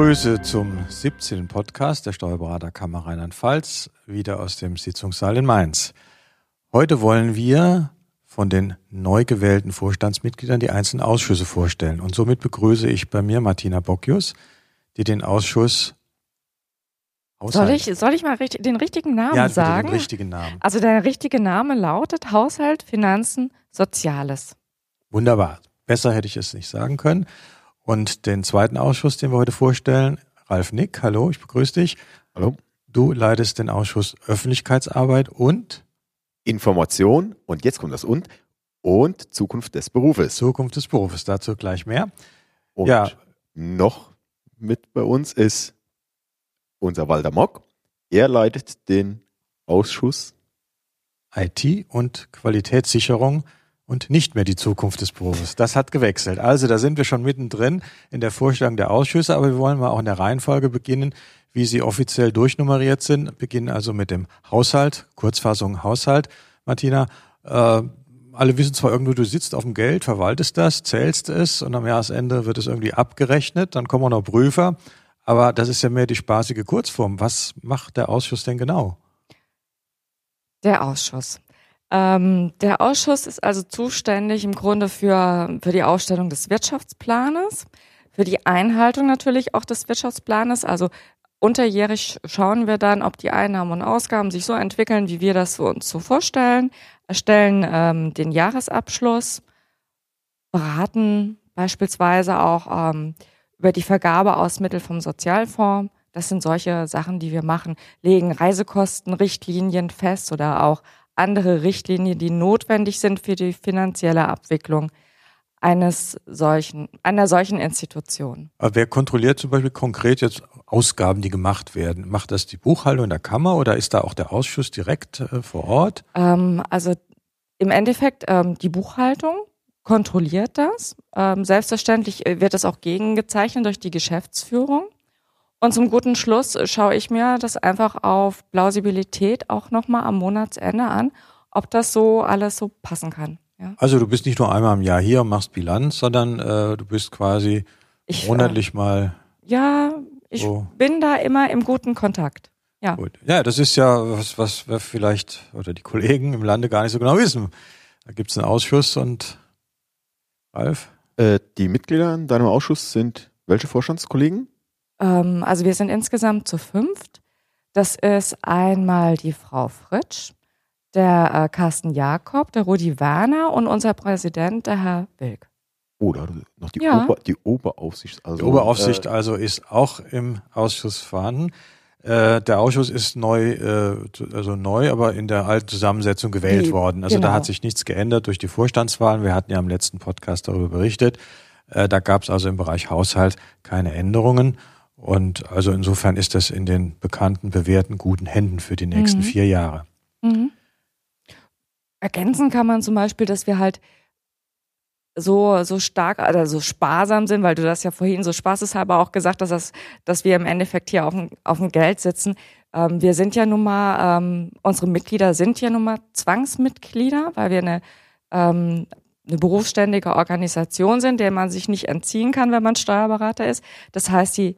Grüße zum 17. Podcast der Steuerberaterkammer Rheinland-Pfalz, wieder aus dem Sitzungssaal in Mainz. Heute wollen wir von den neu gewählten Vorstandsmitgliedern die einzelnen Ausschüsse vorstellen. Und somit begrüße ich bei mir Martina Bockius, die den Ausschuss Haushalt. Soll ich, soll ich mal richtig, den richtigen Namen ja, sagen? Den richtigen Namen. Also der richtige Name lautet Haushalt, Finanzen, Soziales. Wunderbar. Besser hätte ich es nicht sagen können. Und den zweiten Ausschuss, den wir heute vorstellen, Ralf Nick, hallo, ich begrüße dich. Hallo. Du leitest den Ausschuss Öffentlichkeitsarbeit und Information und jetzt kommt das und und Zukunft des Berufes. Zukunft des Berufes, dazu gleich mehr. Und ja. noch mit bei uns ist unser Walter Mock. Er leitet den Ausschuss IT und Qualitätssicherung und nicht mehr die Zukunft des Berufes. Das hat gewechselt. Also da sind wir schon mittendrin in der Vorstellung der Ausschüsse, aber wir wollen mal auch in der Reihenfolge beginnen, wie sie offiziell durchnummeriert sind. Beginnen also mit dem Haushalt, Kurzfassung Haushalt. Martina, äh, alle wissen zwar irgendwo, du sitzt auf dem Geld, verwaltest das, zählst es und am Jahresende wird es irgendwie abgerechnet, dann kommen auch noch Prüfer. Aber das ist ja mehr die spaßige Kurzform. Was macht der Ausschuss denn genau? Der Ausschuss. Ähm, der Ausschuss ist also zuständig im Grunde für, für die Ausstellung des Wirtschaftsplanes, für die Einhaltung natürlich auch des Wirtschaftsplanes. Also unterjährig schauen wir dann, ob die Einnahmen und Ausgaben sich so entwickeln, wie wir das uns so vorstellen, erstellen ähm, den Jahresabschluss, beraten beispielsweise auch ähm, über die Vergabe aus Mitteln vom Sozialfonds. Das sind solche Sachen, die wir machen, legen Reisekostenrichtlinien fest oder auch andere Richtlinien, die notwendig sind für die finanzielle Abwicklung eines solchen, einer solchen Institution. Aber wer kontrolliert zum Beispiel konkret jetzt Ausgaben, die gemacht werden? Macht das die Buchhaltung in der Kammer oder ist da auch der Ausschuss direkt äh, vor Ort? Ähm, also im Endeffekt ähm, die Buchhaltung kontrolliert das. Ähm, selbstverständlich äh, wird das auch gegengezeichnet durch die Geschäftsführung. Und zum guten Schluss schaue ich mir das einfach auf Plausibilität auch nochmal am Monatsende an, ob das so alles so passen kann. Ja. Also du bist nicht nur einmal im Jahr hier und machst Bilanz, sondern äh, du bist quasi ich, monatlich äh, mal. Ja, ich so. bin da immer im guten Kontakt. Ja. Gut. Ja, das ist ja was, was wir vielleicht oder die Kollegen im Lande gar nicht so genau wissen. Da gibt es einen Ausschuss und Ralf? Äh, die Mitglieder in deinem Ausschuss sind welche Vorstandskollegen? Ähm, also wir sind insgesamt zu fünft. Das ist einmal die Frau Fritsch, der äh, Carsten Jakob, der Rudi Werner und unser Präsident, der Herr Wilk. Oh, da noch die, ja. Ober, die Oberaufsicht. Also, die Oberaufsicht äh, also ist auch im Ausschuss vorhanden. Äh, der Ausschuss ist neu, äh, also neu, aber in der alten Zusammensetzung gewählt die, worden. Also genau. da hat sich nichts geändert durch die Vorstandswahlen. Wir hatten ja im letzten Podcast darüber berichtet. Äh, da gab es also im Bereich Haushalt keine Änderungen. Und also insofern ist das in den bekannten, bewährten, guten Händen für die nächsten mhm. vier Jahre. Mhm. Ergänzen kann man zum Beispiel, dass wir halt so, so stark oder so sparsam sind, weil du das ja vorhin so spaßeshalber auch gesagt hast, dass, dass wir im Endeffekt hier auf dem, auf dem Geld sitzen. Ähm, wir sind ja nun mal, ähm, unsere Mitglieder sind ja nun mal Zwangsmitglieder, weil wir eine, ähm, eine berufsständige Organisation sind, der man sich nicht entziehen kann, wenn man Steuerberater ist. Das heißt, die,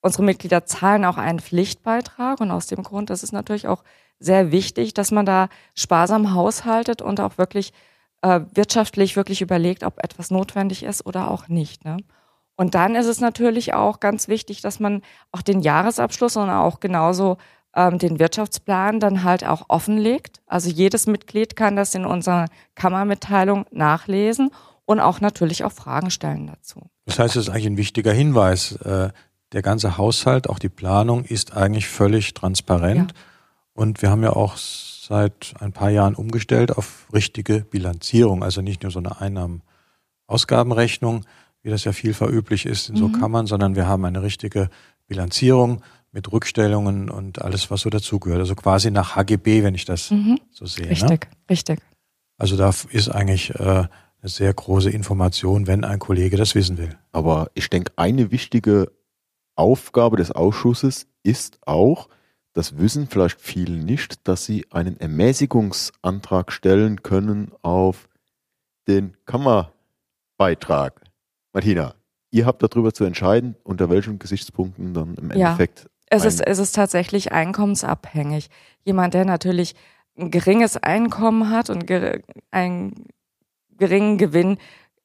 unsere Mitglieder zahlen auch einen Pflichtbeitrag und aus dem Grund, ist natürlich auch sehr wichtig, dass man da sparsam haushaltet und auch wirklich äh, wirtschaftlich wirklich überlegt, ob etwas notwendig ist oder auch nicht. Ne? Und dann ist es natürlich auch ganz wichtig, dass man auch den Jahresabschluss und auch genauso ähm, den Wirtschaftsplan dann halt auch offenlegt. Also jedes Mitglied kann das in unserer Kammermitteilung nachlesen und auch natürlich auch Fragen stellen dazu. Das heißt, es ist eigentlich ein wichtiger Hinweis. Der ganze Haushalt, auch die Planung ist eigentlich völlig transparent. Ja. Und wir haben ja auch seit ein paar Jahren umgestellt auf richtige Bilanzierung, also nicht nur so eine Einnahmen-Ausgabenrechnung, wie das ja vielfach üblich ist in so mhm. Kammern, sondern wir haben eine richtige Bilanzierung mit Rückstellungen und alles, was so dazugehört. Also quasi nach HGB, wenn ich das mhm. so sehe. Ne? Richtig, ne? richtig. Also da ist eigentlich äh, eine sehr große Information, wenn ein Kollege das wissen will. Aber ich denke, eine wichtige Aufgabe des Ausschusses ist auch, das wissen vielleicht viele nicht, dass sie einen Ermäßigungsantrag stellen können auf den Kammerbeitrag. Martina. ihr habt darüber zu entscheiden, unter welchen Gesichtspunkten dann im Ja. Endeffekt. Es ein- ist, es ist tatsächlich einkommensabhängig. Jemand, der natürlich ein geringes Einkommen hat und einen geringen Gewinn,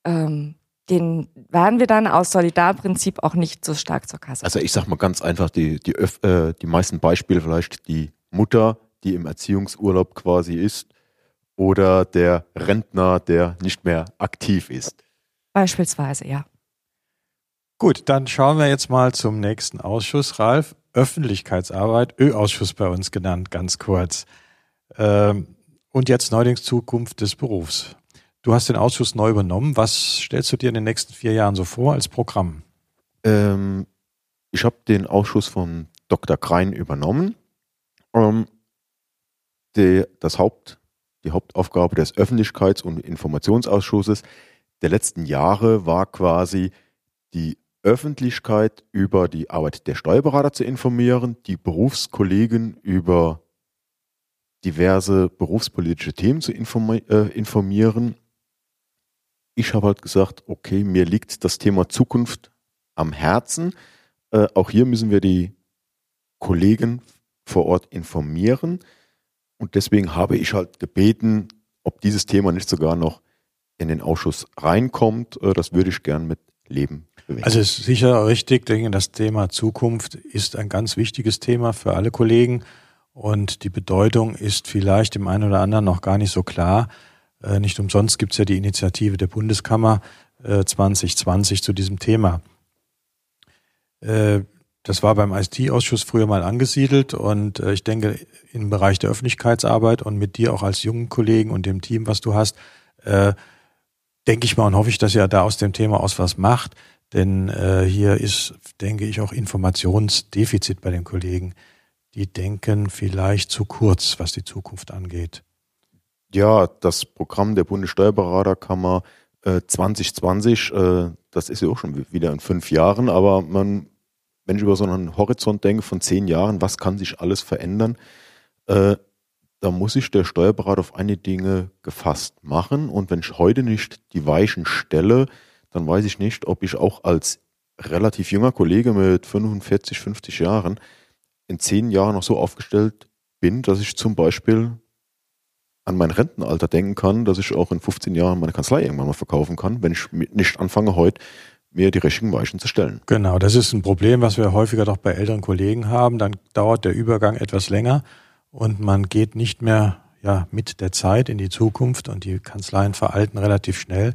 ähm, den werden wir dann aus Solidarprinzip auch nicht so stark zur Kasse. Also ich sag mal ganz einfach, die, die, öf- äh, die meisten Beispiele vielleicht die Mutter, die im Erziehungsurlaub quasi ist, oder der Rentner, der nicht mehr aktiv ist. Beispielsweise, ja. Gut, dann schauen wir jetzt mal zum nächsten Ausschuss, Ralf. Öffentlichkeitsarbeit, Ö-Ausschuss bei uns genannt, ganz kurz. Ähm, und jetzt neuerdings Zukunft des Berufs. Du hast den Ausschuss neu übernommen. Was stellst du dir in den nächsten vier Jahren so vor als Programm? Ähm, ich habe den Ausschuss von Dr. Krein übernommen. Ähm, die, das Haupt, die Hauptaufgabe des Öffentlichkeits- und Informationsausschusses der letzten Jahre war quasi die Öffentlichkeit über die Arbeit der Steuerberater zu informieren, die Berufskollegen über diverse berufspolitische Themen zu äh, informieren. Ich habe halt gesagt, okay, mir liegt das Thema Zukunft am Herzen. Äh, auch hier müssen wir die Kollegen vor Ort informieren. Und deswegen habe ich halt gebeten, ob dieses Thema nicht sogar noch in den Ausschuss reinkommt. Äh, das würde ich gern mit Leben bewegen. Also es ist sicher richtig, ich denke, das Thema Zukunft ist ein ganz wichtiges Thema für alle Kollegen und die Bedeutung ist vielleicht dem einen oder anderen noch gar nicht so klar. Äh, Nicht umsonst gibt es ja die Initiative der Bundeskammer äh, 2020 zu diesem Thema. Äh, Das war beim ICT-Ausschuss früher mal angesiedelt und äh, ich denke, im Bereich der Öffentlichkeitsarbeit und mit dir auch als jungen Kollegen und dem Team, was du hast, äh, denke ich mal und hoffe ich, dass ihr da aus dem Thema aus was macht. Denn äh, hier ist, denke ich, auch Informationsdefizit bei den Kollegen. Die denken vielleicht zu kurz, was die Zukunft angeht. Ja, das Programm der Bundessteuerberaterkammer äh, 2020, äh, das ist ja auch schon wieder in fünf Jahren, aber man, wenn ich über so einen Horizont denke von zehn Jahren, was kann sich alles verändern, äh, da muss sich der Steuerberater auf einige Dinge gefasst machen und wenn ich heute nicht die Weichen stelle, dann weiß ich nicht, ob ich auch als relativ junger Kollege mit 45, 50 Jahren in zehn Jahren noch so aufgestellt bin, dass ich zum Beispiel an mein Rentenalter denken kann, dass ich auch in 15 Jahren meine Kanzlei irgendwann mal verkaufen kann, wenn ich nicht anfange, heute mir die richtigen Weichen zu stellen. Genau, das ist ein Problem, was wir häufiger doch bei älteren Kollegen haben. Dann dauert der Übergang etwas länger und man geht nicht mehr ja, mit der Zeit in die Zukunft und die Kanzleien veralten relativ schnell.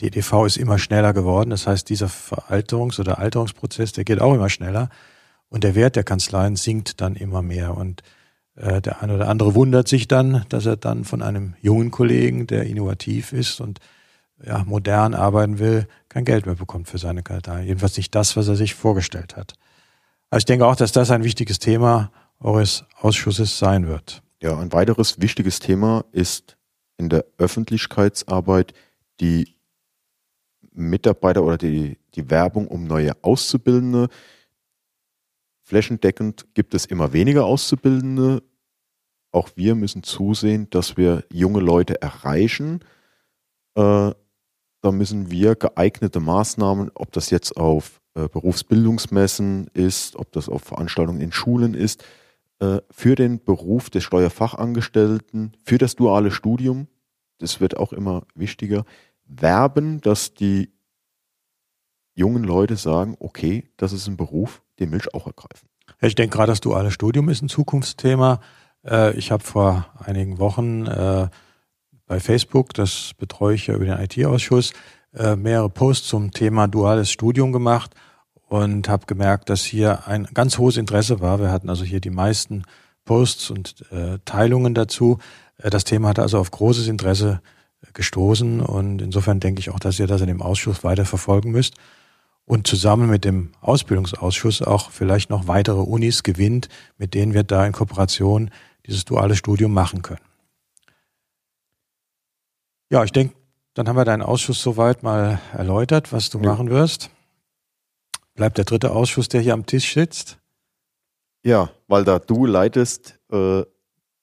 Die EDV ist immer schneller geworden. Das heißt, dieser Veralterungs- oder Alterungsprozess, der geht auch immer schneller. Und der Wert der Kanzleien sinkt dann immer mehr. Und äh, der eine oder andere wundert sich dann, dass er dann von einem jungen Kollegen, der innovativ ist und ja, modern arbeiten will, kein Geld mehr bekommt für seine Kanzlei. Jedenfalls nicht das, was er sich vorgestellt hat. Also ich denke auch, dass das ein wichtiges Thema eures Ausschusses sein wird. Ja, ein weiteres wichtiges Thema ist in der Öffentlichkeitsarbeit die Mitarbeiter oder die, die Werbung um neue Auszubildende. Flächendeckend gibt es immer weniger Auszubildende. Auch wir müssen zusehen, dass wir junge Leute erreichen. Äh, da müssen wir geeignete Maßnahmen, ob das jetzt auf äh, Berufsbildungsmessen ist, ob das auf Veranstaltungen in Schulen ist, äh, für den Beruf des Steuerfachangestellten, für das duale Studium, das wird auch immer wichtiger, werben, dass die jungen Leute sagen, okay, das ist ein Beruf, den will ich auch ergreifen. Ich denke gerade, das duale Studium ist ein Zukunftsthema. Äh, ich habe vor einigen Wochen äh, bei Facebook, das betreue ich ja über den IT-Ausschuss, äh, mehrere Posts zum Thema duales Studium gemacht und habe gemerkt, dass hier ein ganz hohes Interesse war. Wir hatten also hier die meisten Posts und äh, Teilungen dazu. Äh, das Thema hatte also auf großes Interesse äh, gestoßen und insofern denke ich auch, dass ihr das in dem Ausschuss weiter verfolgen müsst und zusammen mit dem Ausbildungsausschuss auch vielleicht noch weitere Unis gewinnt, mit denen wir da in Kooperation dieses duale Studium machen können. Ja, ich denke, dann haben wir deinen Ausschuss soweit mal erläutert, was du Ja. machen wirst. Bleibt der dritte Ausschuss, der hier am Tisch sitzt. Ja, weil da du leitest äh,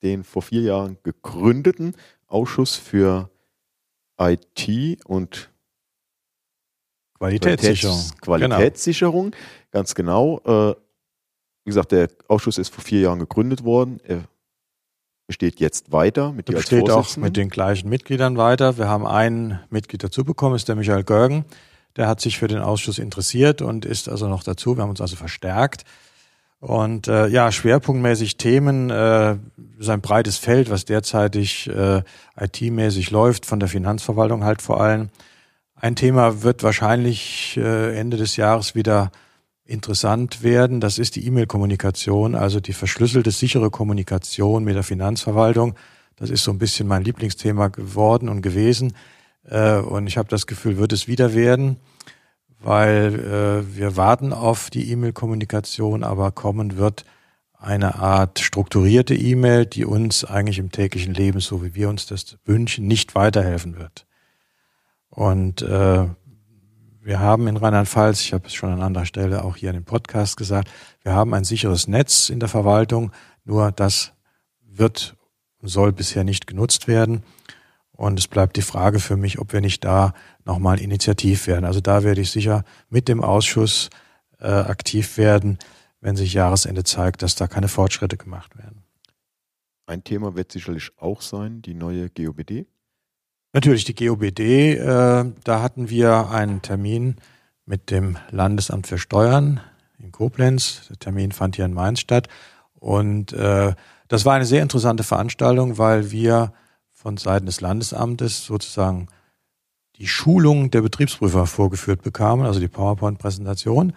den vor vier Jahren gegründeten Ausschuss für IT und Qualitätssicherung. Qualitäts Qualitätssicherung, genau. ganz genau. Äh, wie gesagt, der Ausschuss ist vor vier Jahren gegründet worden. Er besteht jetzt weiter mit dir besteht auch mit den gleichen Mitgliedern weiter. Wir haben einen Mitglied dazu bekommen, ist der Michael Görgen. Der hat sich für den Ausschuss interessiert und ist also noch dazu. Wir haben uns also verstärkt. Und äh, ja, schwerpunktmäßig Themen, äh, ist ein breites Feld, was derzeitig äh, IT-mäßig läuft, von der Finanzverwaltung halt vor allem. Ein Thema wird wahrscheinlich äh, Ende des Jahres wieder interessant werden. Das ist die E-Mail-Kommunikation, also die verschlüsselte, sichere Kommunikation mit der Finanzverwaltung. Das ist so ein bisschen mein Lieblingsthema geworden und gewesen. Äh, und ich habe das Gefühl, wird es wieder werden, weil äh, wir warten auf die E-Mail-Kommunikation, aber kommen wird eine Art strukturierte E-Mail, die uns eigentlich im täglichen Leben, so wie wir uns das wünschen, nicht weiterhelfen wird. Und äh, wir haben in Rheinland-Pfalz, ich habe es schon an anderer Stelle auch hier in dem Podcast gesagt, wir haben ein sicheres Netz in der Verwaltung, nur das wird und soll bisher nicht genutzt werden. Und es bleibt die Frage für mich, ob wir nicht da nochmal initiativ werden. Also da werde ich sicher mit dem Ausschuss äh, aktiv werden, wenn sich Jahresende zeigt, dass da keine Fortschritte gemacht werden. Ein Thema wird sicherlich auch sein, die neue GOBD. Natürlich die GOBD. Äh, da hatten wir einen Termin mit dem Landesamt für Steuern in Koblenz. Der Termin fand hier in Mainz statt. Und äh, das war eine sehr interessante Veranstaltung, weil wir von Seiten des Landesamtes sozusagen die Schulung der Betriebsprüfer vorgeführt bekamen, also die PowerPoint-Präsentation.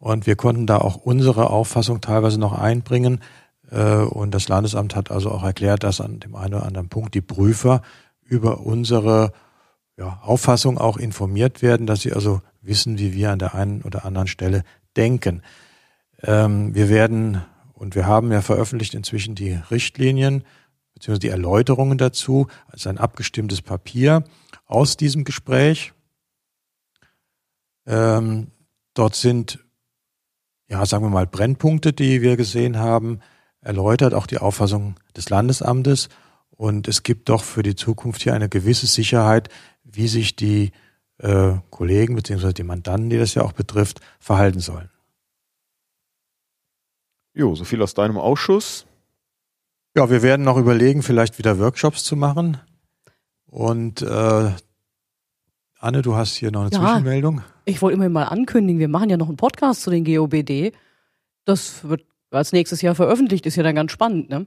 Und wir konnten da auch unsere Auffassung teilweise noch einbringen. Äh, und das Landesamt hat also auch erklärt, dass an dem einen oder anderen Punkt die Prüfer über unsere ja, Auffassung auch informiert werden, dass sie also wissen, wie wir an der einen oder anderen Stelle denken. Ähm, wir werden und wir haben ja veröffentlicht inzwischen die Richtlinien beziehungsweise die Erläuterungen dazu, also ein abgestimmtes Papier aus diesem Gespräch. Ähm, dort sind, ja, sagen wir mal, Brennpunkte, die wir gesehen haben, erläutert, auch die Auffassung des Landesamtes und es gibt doch für die Zukunft hier eine gewisse Sicherheit, wie sich die äh, Kollegen bzw. die Mandanten, die das ja auch betrifft, verhalten sollen. Jo, so viel aus deinem Ausschuss. Ja, wir werden noch überlegen, vielleicht wieder Workshops zu machen. Und äh, Anne, du hast hier noch eine ja, Zwischenmeldung. Ich wollte immer mal ankündigen, wir machen ja noch einen Podcast zu den GOBD. Das wird als nächstes Jahr veröffentlicht, ist ja dann ganz spannend, ne?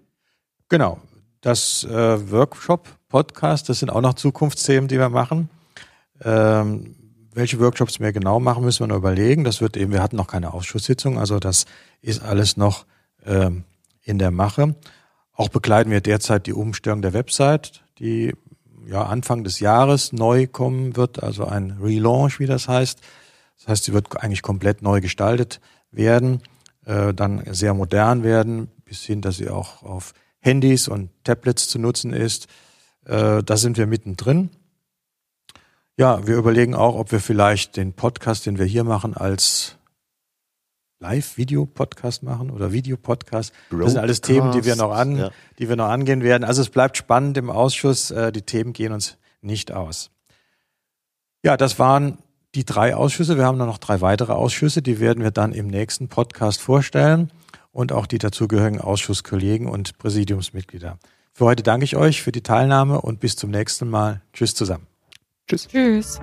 Genau das äh, Workshop-Podcast, das sind auch noch Zukunftsthemen, die wir machen. Ähm, welche Workshops wir genau machen, müssen wir noch überlegen. Das wird eben, wir hatten noch keine Ausschusssitzung, also das ist alles noch ähm, in der Mache. Auch begleiten wir derzeit die Umstellung der Website, die ja Anfang des Jahres neu kommen wird, also ein Relaunch, wie das heißt. Das heißt, sie wird eigentlich komplett neu gestaltet werden, äh, dann sehr modern werden, bis hin, dass sie auch auf Handys und Tablets zu nutzen ist. Äh, da sind wir mittendrin. Ja, wir überlegen auch, ob wir vielleicht den Podcast, den wir hier machen, als Live-Video-Podcast machen oder Videopodcast. Das sind alles Themen, die wir noch an, ja. die wir noch angehen werden. Also es bleibt spannend im Ausschuss. Äh, die Themen gehen uns nicht aus. Ja, das waren die drei Ausschüsse. Wir haben noch drei weitere Ausschüsse. Die werden wir dann im nächsten Podcast vorstellen und auch die dazugehörigen Ausschusskollegen und Präsidiumsmitglieder. Für heute danke ich euch für die Teilnahme und bis zum nächsten Mal. Tschüss zusammen. Tschüss. Tschüss.